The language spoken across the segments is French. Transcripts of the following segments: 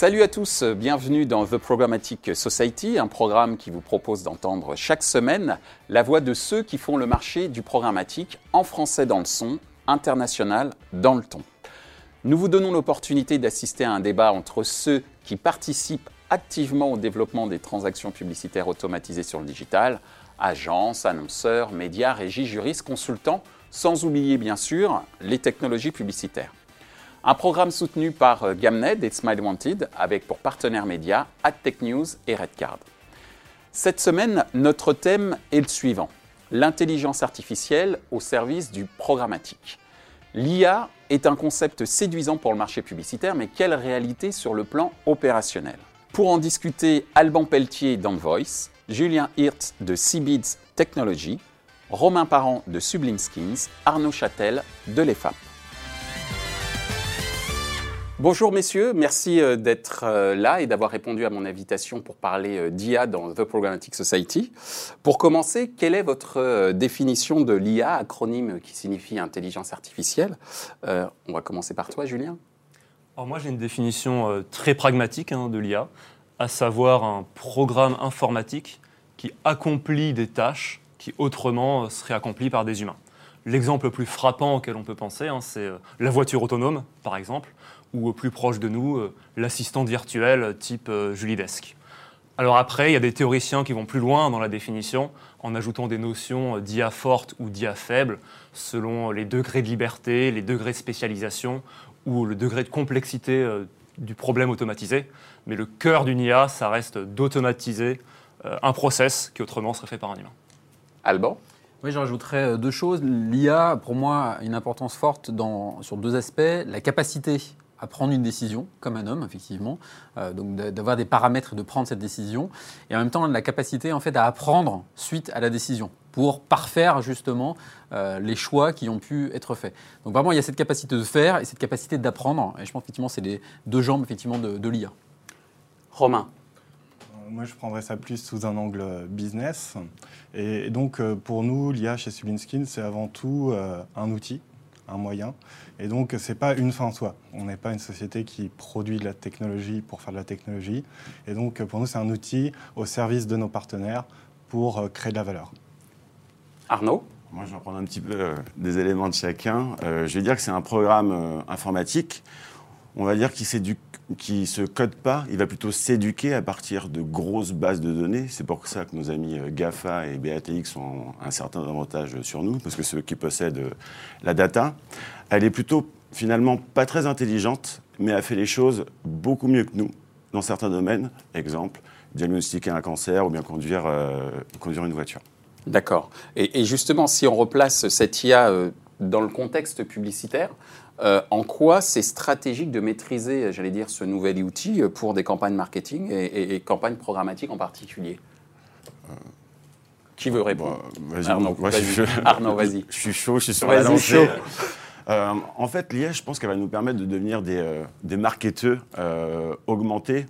Salut à tous, bienvenue dans The Programmatic Society, un programme qui vous propose d'entendre chaque semaine la voix de ceux qui font le marché du programmatique en français dans le son, international dans le ton. Nous vous donnons l'opportunité d'assister à un débat entre ceux qui participent activement au développement des transactions publicitaires automatisées sur le digital, agences, annonceurs, médias, régies, juristes, consultants, sans oublier bien sûr les technologies publicitaires. Un programme soutenu par euh, Gamned et Smile Wanted avec pour partenaires médias AdTech News et Redcard. Cette semaine, notre thème est le suivant l'intelligence artificielle au service du programmatique. L'IA est un concept séduisant pour le marché publicitaire, mais quelle réalité sur le plan opérationnel? Pour en discuter, Alban Pelletier d'Envoice, Julien Hirt de Seabeads Technology, Romain Parent de Sublime Skins, Arnaud Châtel de l'EFAP. Bonjour messieurs, merci euh, d'être euh, là et d'avoir répondu à mon invitation pour parler euh, d'IA dans The Programmatic Society. Pour commencer, quelle est votre définition de l'IA, acronyme qui signifie intelligence artificielle? On va commencer par toi, Julien. Alors moi, j'ai une définition très pragmatique hein, de l'IA, à savoir un programme informatique qui accomplit des tâches qui autrement seraient accomplies par des humains. L'exemple le plus frappant auquel on peut penser, hein, c'est la voiture autonome, par exemple ou plus proche de nous, euh, l'assistante virtuelle type euh, Julie Desk. Alors après, il y a des théoriciens qui vont plus loin dans la définition en ajoutant des notions euh, d'IA forte ou d'IA faible selon les degrés de liberté, les degrés de spécialisation ou le degré de complexité du problème automatisé. Mais le cœur d'une IA, ça reste d'automatiser un process qui autrement serait fait par un humain. Alban? Oui, je rajouterais deux choses. L'IA, pour moi, a une importance forte dans, sur deux aspects. La capacité à prendre une décision, comme un homme, effectivement, euh, donc d'avoir des paramètres et de prendre cette décision, et en même temps la capacité en fait à apprendre suite à la décision pour parfaire justement euh, les choix qui ont pu être faits. Donc vraiment, il y a cette capacité de faire et cette capacité d'apprendre, et je pense effectivement c'est les deux jambes effectivement de, de l'IA. Romain. Euh, moi, je prendrais ça plus sous un angle business. Et donc, pour nous, l'IA chez Sublinskin, c'est avant tout un outil un moyen. Et donc, ce n'est pas une fin en soi. On n'est pas une société qui produit de la technologie pour faire de la technologie. Et donc, pour nous, c'est un outil au service de nos partenaires pour euh, créer de la valeur. Arnaud? Moi, je vais prendre un petit peu euh, des éléments de chacun. Euh, je vais dire que c'est un programme informatique, on va dire, qui s'éduque se code pas, il va plutôt s'éduquer à partir de grosses bases de données. C'est pour ça que nos amis euh, GAFA et BATX ont un certain avantage sur nous, parce que ceux qui possèdent euh, la data, elle est plutôt finalement pas très intelligente, mais a fait les choses beaucoup mieux que nous dans certains domaines. Exemple, diagnostiquer un cancer ou bien conduire, euh, conduire une voiture. D'accord. Et, justement, si on replace cette IA dans le contexte publicitaire, euh, en quoi c'est stratégique de maîtriser, j'allais dire, ce nouvel outil pour des campagnes marketing et, campagnes programmatiques en particulier? Qui veut répondre? Vas Arnaud, vas-y. Je suis chaud, je suis sur la lancée. Euh, en fait, l'IA, je pense qu'elle va nous permettre de devenir des, euh, des marketeurs augmentés,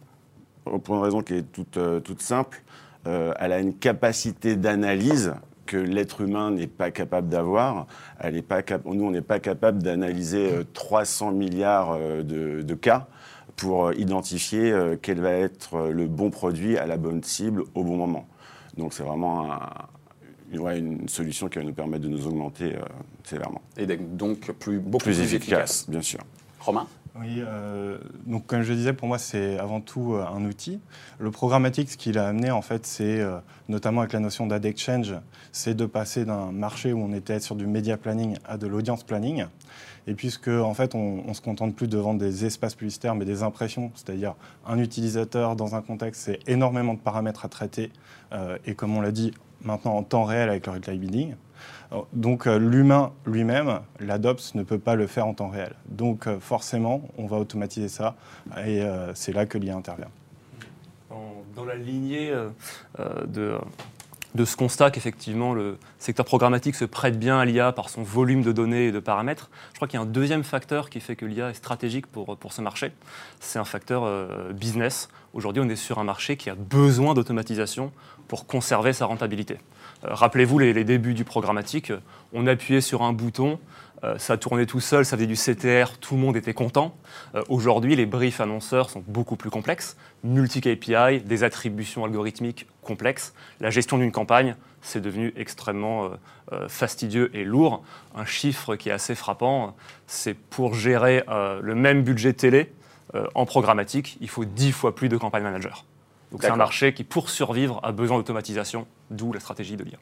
pour une raison qui est toute, toute simple. elle a une capacité d'analyse que l'être humain n'est pas capable d'avoir. Elle pas nous, on n'est pas capable d'analyser 300 euh, milliards euh, de, cas pour euh, identifier quel va être le bon produit à la bonne cible au bon moment. Donc c'est vraiment une solution qui va nous permettre de nous augmenter sévèrement. Et donc plus, beaucoup plus, efficace, bien sûr. Romain? Oui, euh, donc comme je disais, pour moi, c'est avant tout euh, un outil. Le programmatique, ce qu'il a amené, en fait, c'est euh, notamment avec la notion d'ad exchange, c'est de passer d'un marché où on était sur du media planning à de l'audience planning. Et puisque, en fait, on, ne se contente plus de vendre des espaces publicitaires, mais des impressions, c'est-à-dire un utilisateur dans un contexte, c'est énormément de paramètres à traiter. et comme on l'a dit, maintenant en temps réel avec le replay bidding. Donc euh, l'humain lui-même, l'ADOPS ne peut pas le faire en temps réel. Donc euh, forcément, on va automatiser ça et euh, c'est là que l'IA intervient. Dans, la lignée de, de, ce constat qu'effectivement le secteur programmatique se prête bien à l'IA par son volume de données et de paramètres, je crois qu'il y a un deuxième facteur qui fait que l'IA est stratégique pour, pour ce marché, c'est un facteur business. Aujourd'hui, on est sur un marché qui a besoin d'automatisation pour conserver sa rentabilité. Euh, rappelez-vous les, débuts du programmatique, on appuyait sur un bouton, euh, ça tournait tout seul, ça faisait du CTR, tout le monde était content. Euh, aujourd'hui, les briefs annonceurs sont beaucoup plus complexes, multi-KPI, des attributions algorithmiques complexes. La gestion d'une campagne, c'est devenu extrêmement fastidieux et lourd. Un chiffre qui est assez frappant, c'est pour gérer le même budget télé en programmatique, il faut 10 fois plus de campagne manager. Donc c'est un marché qui, pour survivre, a besoin d'automatisation, d'où la stratégie de l'IA.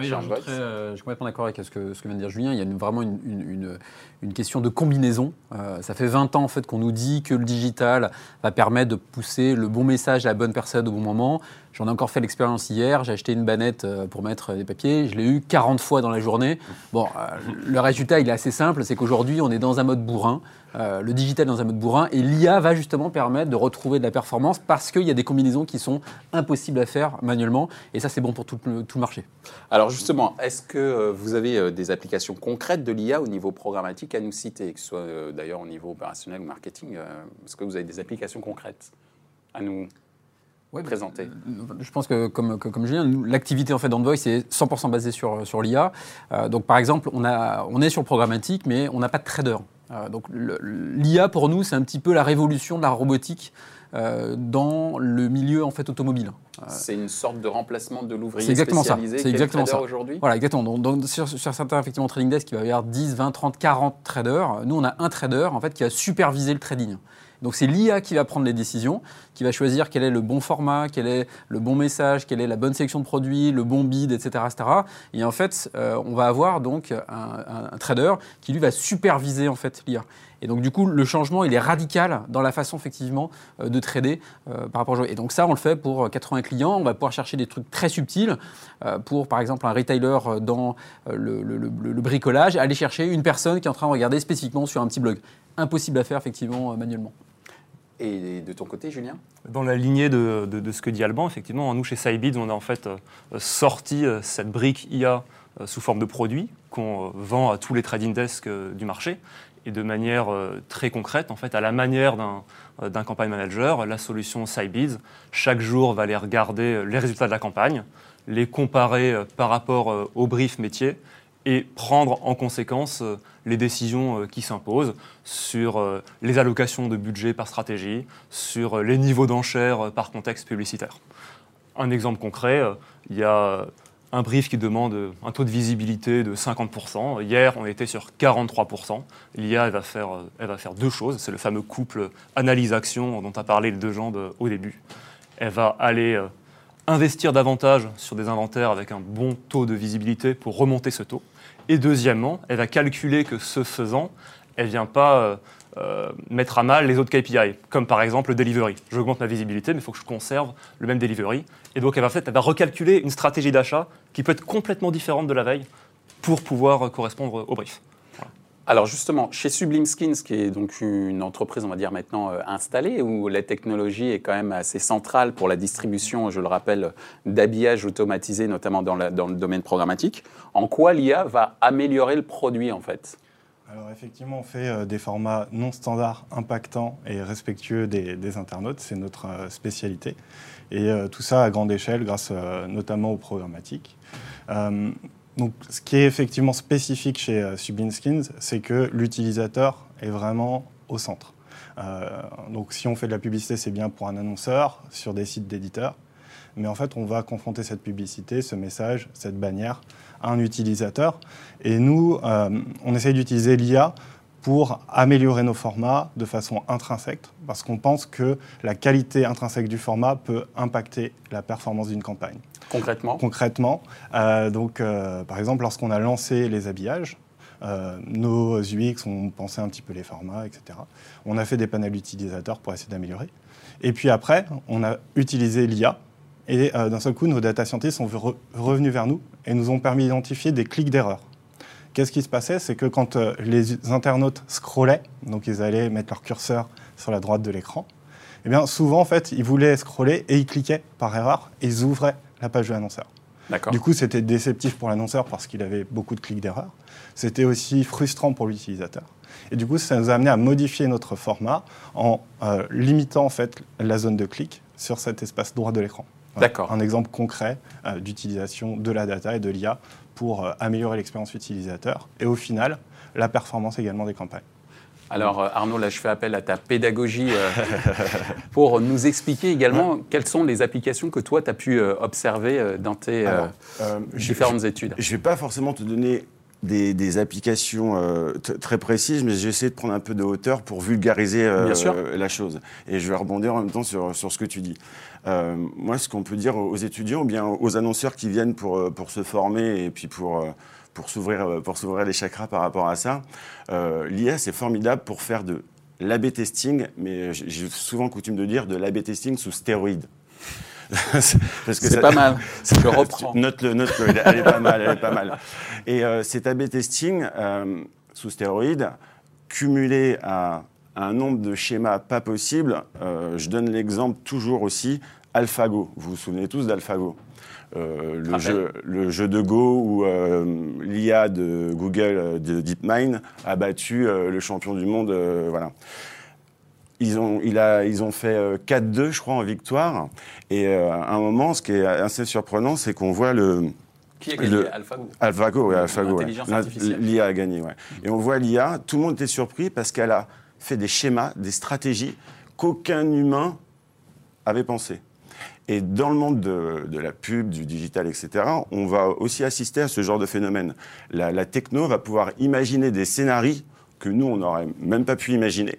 Oui, euh, je suis complètement d'accord avec ce que, ce que vient de dire Julien. Il y a vraiment une, une, question de combinaison. Euh, ça fait 20 ans en fait, qu'on nous dit que le digital va permettre de pousser le bon message à la bonne personne au bon moment. J'en ai encore fait l'expérience hier. J'ai acheté une bannette euh, pour mettre des papiers. Je l'ai eu 40 fois dans la journée. Bon, le résultat, il est assez simple. C'est qu'aujourd'hui, on est dans un mode bourrin. Euh, le digital dans un mode bourrin. Et l'IA va justement permettre de retrouver de la performance parce qu'il y a des combinaisons qui sont impossibles à faire manuellement. Et ça, c'est bon pour tout le, marché. Alors justement, est-ce que euh, vous avez euh, des applications concrètes de l'IA au niveau programmatique à nous citer, que ce soit d'ailleurs au niveau opérationnel ou marketing Est-ce que vous avez des applications concrètes à nous présenter Je pense que, comme, comme Julien, l'activité en fait d'Envoy, c'est 100% basée sur, sur l'IA. donc, par exemple, on, a, on est sur le programmatique, mais on n'a pas de trader. Euh, donc l'IA pour nous, c'est un petit peu la révolution de la robotique euh, dans le milieu en fait automobile. Euh, c'est une sorte de remplacement de l'ouvrier spécialisé C'est exactement ça. aujourd'hui. Voilà, exactement. Donc, sur, certains effectivement trading desk, il va y avoir 10, 20, 30, 40 traders. Nous, on a un trader en fait qui va superviser le trading. Donc c'est l'IA qui va prendre les décisions, qui va choisir quel est le bon format, quel est le bon message, quelle est la bonne sélection de produits, le bon bid, etc. etc. Et en fait, euh, on va avoir donc un, trader qui lui va superviser en fait l'IA. Et donc du coup, le changement, il est radical dans la façon effectivement euh, de trader euh, par rapport jeu. Et donc ça, on le fait pour 80 clients. On va pouvoir chercher des trucs très subtils pour, par exemple, un retailer dans le, bricolage, aller chercher une personne qui est en train de regarder spécifiquement sur un petit blog. Impossible à faire effectivement manuellement. Et de ton côté, Julien? Dans la lignée de, ce que dit Alban, effectivement, nous, chez Sybids, on a en fait euh, sorti euh, cette brique IA euh, sous forme de produit qu'on vend à tous les trading desks du marché. Et de manière très concrète, en fait, à la manière d'un campagne manager, la solution Sybids, chaque jour, va aller regarder les résultats de la campagne, les comparer par rapport au brief métier et prendre en conséquence euh, les décisions euh, qui s'imposent sur euh, les allocations de budget par stratégie, sur les niveaux d'enchères par contexte publicitaire. Un exemple concret, il y a un brief qui demande un taux de visibilité de 50%. Hier, on était sur 43%. L'IA, va faire, va faire deux choses. C'est le fameux couple analyse-action dont a parlé le deux jambes au début. Elle va aller investir davantage sur des inventaires avec un bon taux de visibilité pour remonter ce taux. Et deuxièmement, elle va calculer que ce faisant, elle ne vient pas euh, euh, mettre à mal les autres KPI, comme par exemple le delivery. J'augmente ma visibilité, mais il faut que je conserve le même delivery. Et donc, elle va, elle va recalculer une stratégie d'achat qui peut être complètement différente de la veille pour pouvoir correspondre au brief. Alors justement, chez Sublime Skins, qui est donc une entreprise, on va dire maintenant euh, installée, où la technologie est quand même assez centrale pour la distribution, je le rappelle, d'habillage automatisé, notamment dans, le domaine programmatique, en quoi l'IA va améliorer le produit en fait? Alors effectivement, on fait euh, des formats non standards, impactants et respectueux des, internautes. C'est notre euh, spécialité. Et tout ça à grande échelle grâce notamment au programmatique. Donc, ce qui est effectivement spécifique chez euh, Skins, c'est que l'utilisateur est vraiment au centre. Euh, donc, si on fait de la publicité, c'est bien pour un annonceur sur des sites d'éditeurs. Mais en fait, on va confronter cette publicité, ce message, cette bannière à un utilisateur. Et nous, euh, on essaye d'utiliser l'IA pour améliorer nos formats de façon intrinsèque, parce qu'on pense que la qualité intrinsèque du format peut impacter la performance d'une campagne. Concrètement Concrètement. Euh, donc, euh, par exemple, lorsqu'on a lancé les habillages, euh, nos UX ont pensé un petit peu les formats, etc. On a fait des panels utilisateurs pour essayer d'améliorer. Et puis après, on a utilisé l'IA. Et d'un seul coup, nos data scientists sont revenus vers nous et nous ont permis d'identifier des clics d'erreur. Qu'est-ce qui se passait? C'est que quand les internautes scrollaient, donc ils allaient mettre leur curseur sur la droite de l'écran, eh bien souvent en fait ils voulaient scroller et ils cliquaient par erreur et ils ouvraient la page de l'annonceur. Du coup, c'était déceptif pour l'annonceur parce qu'il avait beaucoup de clics d'erreur. C'était aussi frustrant pour l'utilisateur. Et du coup, ça nous a amené à modifier notre format en euh, limitant en fait la zone de clic sur cet espace droit de l'écran. D'accord. Un exemple concret euh, d'utilisation de la data et de l'IA pour euh, améliorer l'expérience utilisateur et au final, la performance également des campagnes. Alors euh, Arnaud, là je fais appel à ta pédagogie euh, pour nous expliquer également quelles sont les applications que toi tu as pu observer dans tes Alors, euh, je- différentes études. Je ne vais pas forcément te donner des, des applications euh, très précises, mais j'ai essayé de prendre un peu de hauteur pour vulgariser Bien sûr. la chose. Et je vais rebondir en même temps sur, sur ce que tu dis. Euh, moi, ce qu'on peut dire aux étudiants, ou bien aux annonceurs qui viennent pour, euh, pour se former et puis pour, euh, pour s'ouvrir pour s'ouvrir les chakras par rapport à ça, euh, l'IA, c'est formidable pour faire de l'AB testing, mais j'ai souvent coutume de dire de l'AB testing sous stéroïdes. Parce que C'est ça- pas mal. Je reprends. Note-le, note-le, elle est- pas mal, elle est pas mal. Et euh, cet A-B testing sous stéroïdes, cumulé à un nombre de schémas pas possible, euh, je donne l'exemple toujours aussi, AlphaGo. Vous vous souvenez tous d'AlphaGo? Euh, le, jeu, le jeu de Go où euh, l'IA de Google, de DeepMind, a battu le champion du monde. voilà. Ils ont, il a, ils ont fait euh, 4-2, je crois, en victoire. Et à un moment, ce qui est assez surprenant, c'est qu'on voit le, Qui a gagné? Le- AlphaGo AlphaGo, ouais, AlphaGo, ouais. L'IA a gagné, ouais. Et on voit l'IA, tout le monde était surpris parce qu'elle a fait des schémas, des stratégies qu'aucun humain avait pensé. Et dans le monde de, la pub, du digital, etc., on va aussi assister à ce genre de phénomène. La, la techno va pouvoir imaginer des scénarios que nous, on n'aurait même pas pu imaginer.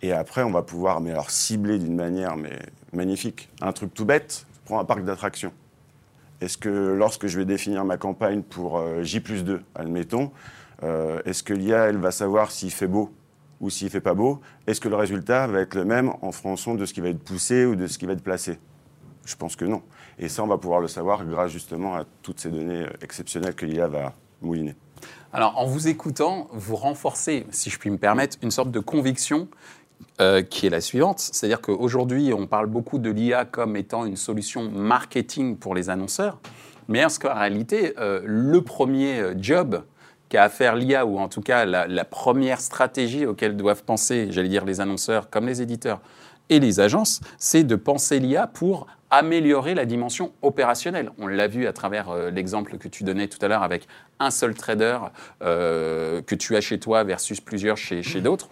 Et après, on va pouvoir mais alors, cibler d'une manière mais, magnifique. Un truc tout bête, prends un parc d'attractions. Est-ce que lorsque je vais définir ma campagne pour euh, J plus 2, admettons, euh, est-ce que l'IA, elle va savoir s'il fait beau ou s'il fait pas beau Est-ce que le résultat va être le même en fonction de ce qui va être poussé ou de ce qui va être placé? Je pense que non. Et ça, on va pouvoir le savoir grâce justement à toutes ces données euh, exceptionnelles que l'IA va mouliner. Alors, en vous écoutant, vous renforcez, si je puis me permettre, une sorte de conviction euh, qui est la suivante. C'est-à-dire qu'aujourd'hui, on parle beaucoup de l'IA comme étant une solution marketing pour les annonceurs. Mais en qu'en réalité, euh, le premier job qu'a à faire l'IA, ou en tout cas la, la première stratégie auquel doivent penser, j'allais dire, les annonceurs comme les éditeurs et les agences, c'est de penser l'IA pour améliorer la dimension opérationnelle. On l'a vu à travers euh, l'exemple que tu donnais tout à l'heure avec un seul trader euh, que tu as chez toi versus plusieurs chez, chez d'autres.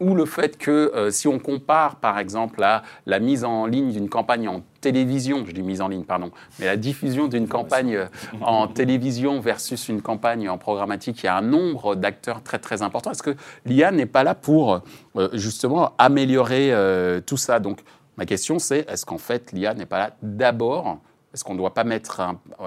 Ou le fait que euh, si on compare par exemple à la mise en ligne d'une campagne en télévision, je dis mise en ligne, pardon, mais la diffusion d'une campagne euh, en télévision versus une campagne en programmatique, il y a un nombre d'acteurs très très important. Est-ce que l'IA n'est pas là pour euh, justement améliorer euh, tout ça? Donc ma question c'est, est-ce qu'en fait l'IA n'est pas là d'abord est-ce qu'on ne doit pas mettre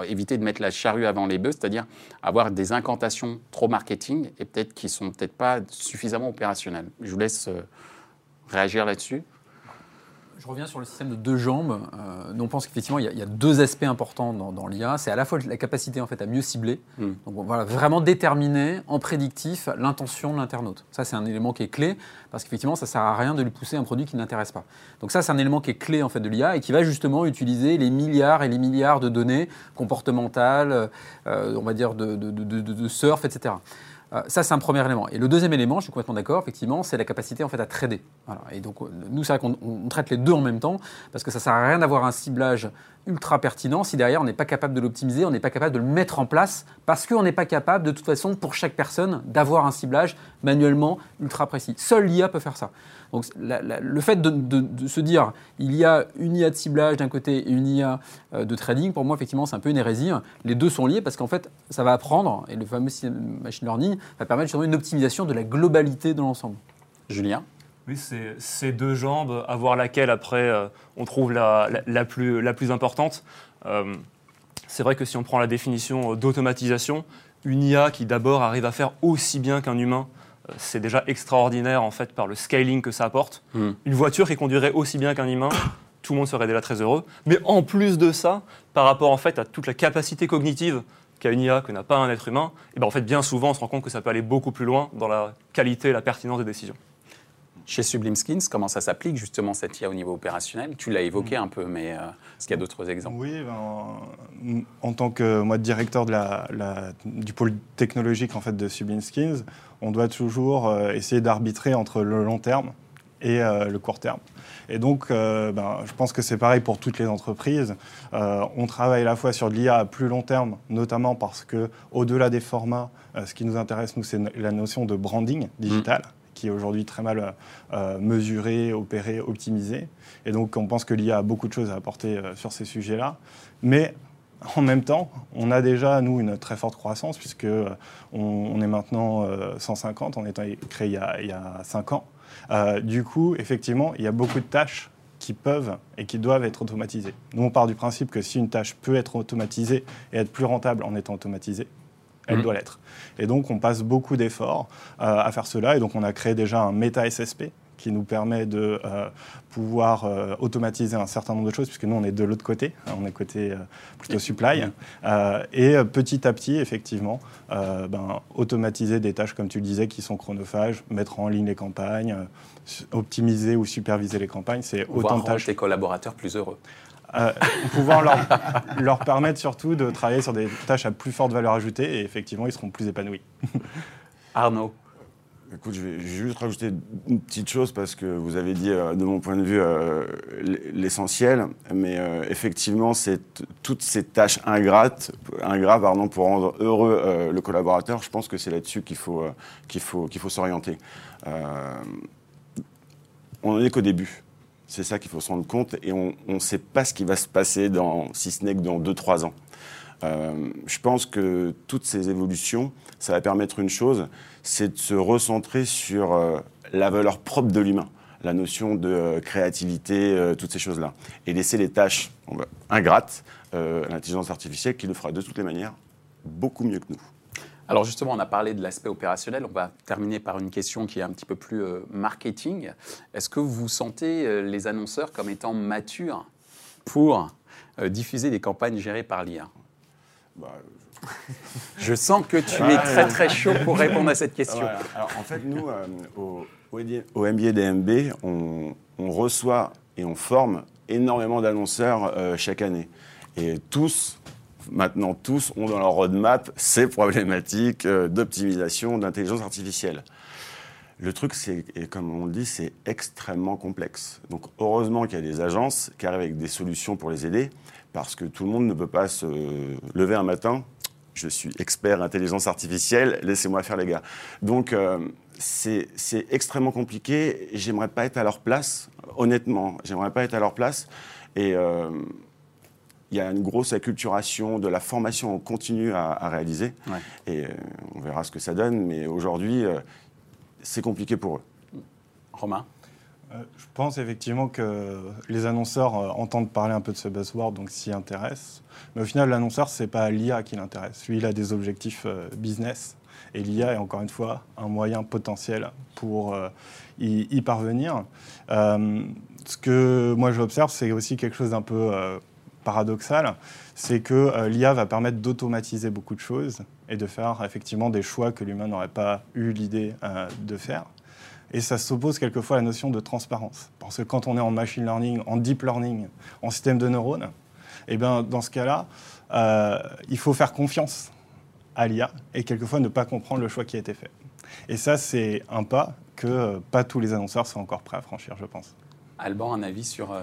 éviter de mettre la charrue avant les bœufs, c'est-à-dire avoir des incantations trop marketing et peut-être qui sont peut-être pas suffisamment opérationnelles Je vous laisse euh, réagir là-dessus. Je reviens sur le système de deux jambes. Euh, on pense qu'effectivement, il y, a- il y a deux aspects importants dans, dans l'IA. C'est à la fois la capacité en fait, à mieux cibler. Mm. Donc, on va vraiment déterminer en prédictif l'intention de l'internaute. Ça, c'est un élément qui est clé parce qu'effectivement, ça ne sert à rien de lui pousser un produit qui ne l'intéresse pas. Donc, ça, c'est un élément qui est clé en fait, de l'IA et qui va justement utiliser les milliards et les milliards de données comportementales, euh, on va dire de, de, de- de- de surf, etc. Euh, ça, c'est un premier élément. Et le deuxième élément, je suis complètement d'accord, effectivement, c'est la capacité en fait à trader. Et donc, euh, nous, c'est vrai qu'on on traite les deux en même temps, parce que ça sert à rien d'avoir un ciblage ultra pertinent si derrière on n'est pas capable de l'optimiser, on n'est pas capable de le mettre en place, parce qu'on n'est pas capable, de toute façon, pour chaque personne, d'avoir un ciblage manuellement ultra précis. Seul l'IA peut faire ça. Donc, le fait de, de- se dire, il y a une IA de ciblage d'un côté et une IA euh, de trading, pour moi, effectivement, c'est un peu une hérésie. Les deux sont liés parce qu'en fait, ça va apprendre, et le fameux machine learning va permettre justement une optimisation de la globalité de l'ensemble. Julien? Oui, c'est ces deux jambes, à voir laquelle après euh, on trouve la, la- la plus, la plus importante. Euh, c'est vrai que si on prend la définition euh, d'automatisation, une IA qui d'abord arrive à faire aussi bien qu'un humain, euh, c'est déjà extraordinaire en fait par le scaling que ça apporte. Mm. Une voiture qui conduirait aussi bien qu'un humain, tout le monde serait déjà très heureux. Mais en plus de ça, par rapport en fait à toute la capacité cognitive qu'a une IA que n'a pas un être humain, et ben en fait bien souvent on se rend compte que ça peut aller beaucoup plus loin dans la qualité et la pertinence des décisions. Chez Sublime Skins, comment ça s'applique justement cette IA au niveau opérationnel? Tu l'as évoqué un peu, mais euh, est-ce qu'il y a d'autres exemples? Oui, ben, en tant que moi directeur de la, la- du pôle technologique en fait de Sublime Skins, on doit toujours euh, essayer d'arbitrer entre le long terme et le court terme. Et donc, ben, je pense que c'est pareil pour toutes les entreprises. on travaille à la fois sur de l'IA à plus long terme, notamment parce que, au-delà des formats, ce qui nous intéresse, nous, c'est la notion de branding digital. Mmh qui est aujourd'hui très mal euh, mesuré, opéré, optimisé. Et donc, on pense que l'IA a beaucoup de choses à apporter euh, sur ces sujets-là. Mais en même temps, on a déjà, nous, une très forte croissance, puisque euh, on, est maintenant 150, on est créé il y a, il y a 5 ans. du coup, effectivement, il y a beaucoup de tâches qui peuvent et qui doivent être automatisées. Nous, on part du principe que si une tâche peut être automatisée et être plus rentable en étant automatisée, elle mmh. doit l'être. Et donc, on passe beaucoup d'efforts euh, à faire cela. Et donc, on a créé déjà un méta SSP qui nous permet de euh, pouvoir euh, automatiser un certain nombre de choses, puisque nous, on est de l'autre côté, hein, on est côté plutôt supply. et petit à petit, effectivement, ben, automatiser des tâches, comme tu le disais, qui sont chronophages, mettre en ligne les campagnes, optimiser ou superviser les campagnes, c'est autant de tâches. tes collaborateurs plus heureux. Euh, pouvoir leur, leur, permettre surtout de travailler sur des tâches à plus forte valeur ajoutée et effectivement, ils seront plus épanouis. Arnaud Écoute, je vais juste rajouter une petite chose parce que vous avez dit, euh, de mon point de vue, euh, l'essentiel. Mais effectivement, c'est toutes ces tâches ingrates, ingrates pardon, pour rendre heureux le collaborateur, je pense que c'est là-dessus qu'il faut, qu'il faut, qu'il faut s'orienter. on n'en est qu'au début. C'est ça qu'il faut se rendre compte et on ne sait pas ce qui va se passer dans, si ce n'est que dans 2-3 ans. Euh, je pense que toutes ces évolutions, ça va permettre une chose, c'est de se recentrer sur euh, la valeur propre de l'humain, la notion de euh, créativité, toutes ces choses-là, et laisser les tâches ingrates à l'intelligence artificielle qui le fera de toutes les manières beaucoup mieux que nous. Alors justement, on a parlé de l'aspect opérationnel. On va terminer par une question qui est un petit peu plus euh, marketing. Est-ce que vous sentez euh, les annonceurs comme étant matures pour euh, diffuser des campagnes gérées par l'IA bah, Je sens que tu es très très chaud pour répondre à cette question. Alors, en fait, nous, au, au, MBA DMB, on, on, reçoit et on forme énormément d'annonceurs chaque année. Et tous maintenant tous ont dans leur roadmap ces problématiques euh, d'optimisation, d'intelligence artificielle. Le truc, c'est, comme on le dit, c'est extrêmement complexe. Donc heureusement qu'il y a des agences qui arrivent avec des solutions pour les aider, parce que tout le monde ne peut pas se lever un matin. Je suis expert intelligence artificielle, laissez-moi faire les gars. Donc euh, c'est, extrêmement compliqué. J'aimerais pas être à leur place, honnêtement. J'aimerais pas être à leur place. Et euh, il y a une grosse acculturation de la formation en continu à, réaliser. Et euh, on verra ce que ça donne. Mais aujourd'hui, euh, c'est compliqué pour eux. Romain euh, je pense effectivement que les annonceurs entendent parler un peu de ce buzzword, donc s'y intéressent. Mais au final, l'annonceur, ce n'est pas l'IA qui l'intéresse. Lui, il a des objectifs business. Et l'IA est encore une fois un moyen potentiel pour y, y, parvenir. ce que moi j'observe, c'est aussi quelque chose d'un peu paradoxal, c'est que euh, l'IA va permettre d'automatiser beaucoup de choses et de faire effectivement des choix que l'humain n'aurait pas eu l'idée euh, de faire. Et ça s'oppose quelquefois à la notion de transparence. Parce que quand on est en machine learning, en deep learning, en système de neurones, eh bien, dans ce cas-là, euh, il faut faire confiance à l'IA et quelquefois ne pas comprendre le choix qui a été fait. Et ça, c'est un pas que pas tous les annonceurs sont encore prêts à franchir, je pense. Alban, un avis sur,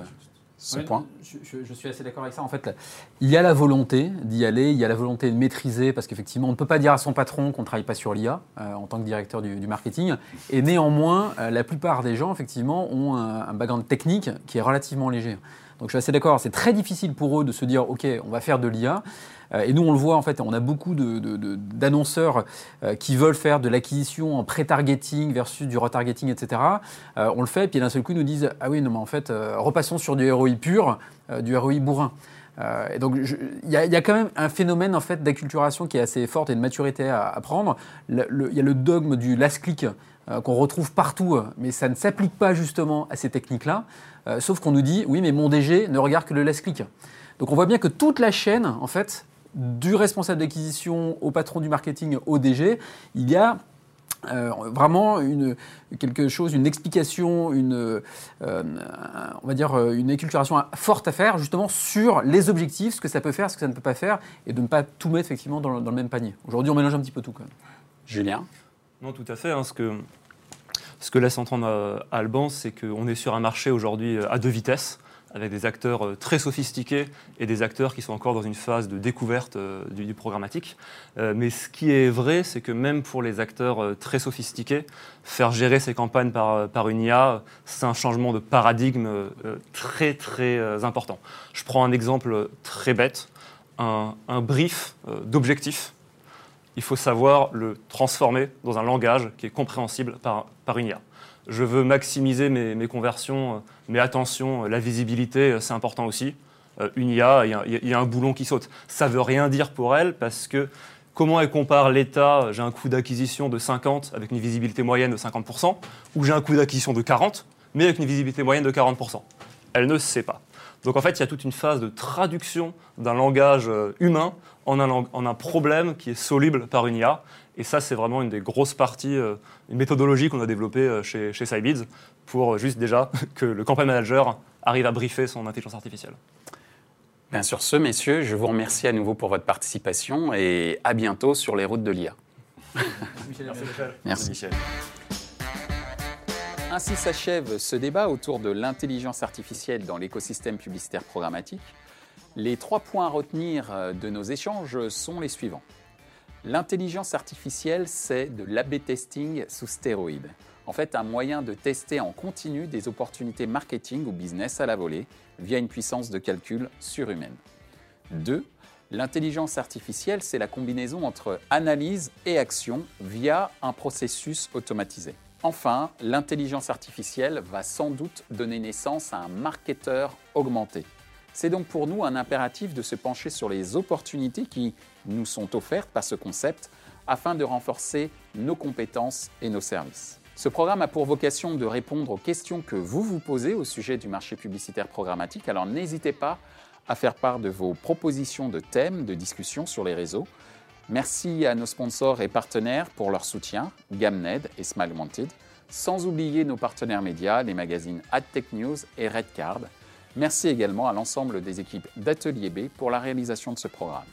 ce point je, suis assez d'accord avec ça. En fait, il y a la volonté d'y aller, il y a la volonté de maîtriser, parce qu'effectivement, on ne peut pas dire à son patron qu'on ne travaille pas sur l'IA euh, en tant que directeur du, marketing. Et néanmoins, euh, la plupart des gens, effectivement, ont un, background technique qui est relativement léger. Donc je suis assez d'accord, c'est très difficile pour eux de se dire, OK, on va faire de l'IA. Euh, et nous, on le voit, en fait, on a beaucoup d'annonceurs euh, qui veulent faire de l'acquisition en pré-targeting versus du retargeting, etc. Euh, on le fait, et puis d'un seul coup, ils nous disent Ah oui, non, mais en fait, repassons sur du ROI pur, du ROI bourrin. Et donc, il y, a quand même un phénomène en fait d'acculturation qui est assez forte et de maturité à, prendre. Il y a le dogme du last click qu'on retrouve partout, mais ça ne s'applique pas justement à ces techniques-là. sauf qu'on nous dit oui, mais mon DG ne regarde que le last click. Donc on voit bien que toute la chaîne, en fait, du responsable d'acquisition au patron du marketing au DG, il y a euh, vraiment une, quelque chose, une explication, une, euh, on va dire euh, une éculturation forte à faire justement sur les objectifs, ce que ça peut faire, ce que ça ne peut pas faire, et de ne pas tout mettre effectivement dans le, même panier. Aujourd'hui, on mélange un petit peu tout quand même. Julien? Non, tout à fait. Hein, ce que Ce que laisse entendre euh, Alban, c'est qu'on est sur un marché aujourd'hui à deux vitesses avec des acteurs euh, très sophistiqués et des acteurs qui sont encore dans une phase de découverte euh, du, programmatique. Euh, mais ce qui est vrai, c'est que même pour les acteurs très sophistiqués, faire gérer ces campagnes par, par une IA, c'est un changement de paradigme très très important. Je prends un exemple très bête, un, brief d'objectif. Il faut savoir le transformer dans un langage qui est compréhensible par, par une IA je veux maximiser mes, conversions, euh, mais attention, euh, la visibilité, euh, c'est important aussi. une IA, il y, a un boulon qui saute. Ça ne veut rien dire pour elle parce que comment elle compare l'état, j'ai un coût d'acquisition de 50 avec une visibilité moyenne de 50%, ou j'ai un coût d'acquisition de 40, mais avec une visibilité moyenne de 40%. Elle ne sait pas. Donc en fait, il y a toute une phase de traduction d'un langage humain en un, en un, problème qui est soluble par une IA. Et ça, c'est vraiment une des grosses parties, euh, une méthodologie qu'on a développée euh, chez, chez Sybids pour euh, juste déjà que le campaign manager arrive à briefer son intelligence artificielle. Bien sur ce, messieurs, je vous remercie à nouveau pour votre participation et à bientôt sur les routes de l'IA. Merci, Michel. Merci. Michel. Ainsi s'achève ce débat autour de l'intelligence artificielle dans l'écosystème publicitaire programmatique. Les trois points à retenir de nos échanges sont les suivants. L'intelligence artificielle, c'est de l'AB testing sous stéroïdes. En fait, un moyen de tester en continu des opportunités marketing ou business à la volée via une puissance de calcul surhumaine. 2. L'intelligence artificielle, c'est la combinaison entre analyse et action via un processus automatisé. Enfin, l'intelligence artificielle va sans doute donner naissance à un marketeur augmenté. C'est donc pour nous un impératif de se pencher sur les opportunités qui nous sont offertes par ce concept afin de renforcer nos compétences et nos services. Ce programme a pour vocation de répondre aux questions que vous vous posez au sujet du marché publicitaire programmatique, alors n'hésitez pas à faire part de vos propositions de thèmes de discussion sur les réseaux. Merci à nos sponsors et partenaires pour leur soutien, Gamned et Smile Wanted, sans oublier nos partenaires médias, les magazines AdTech News et Redcard. Merci également à l'ensemble des équipes d'Atelier B pour la réalisation de ce programme.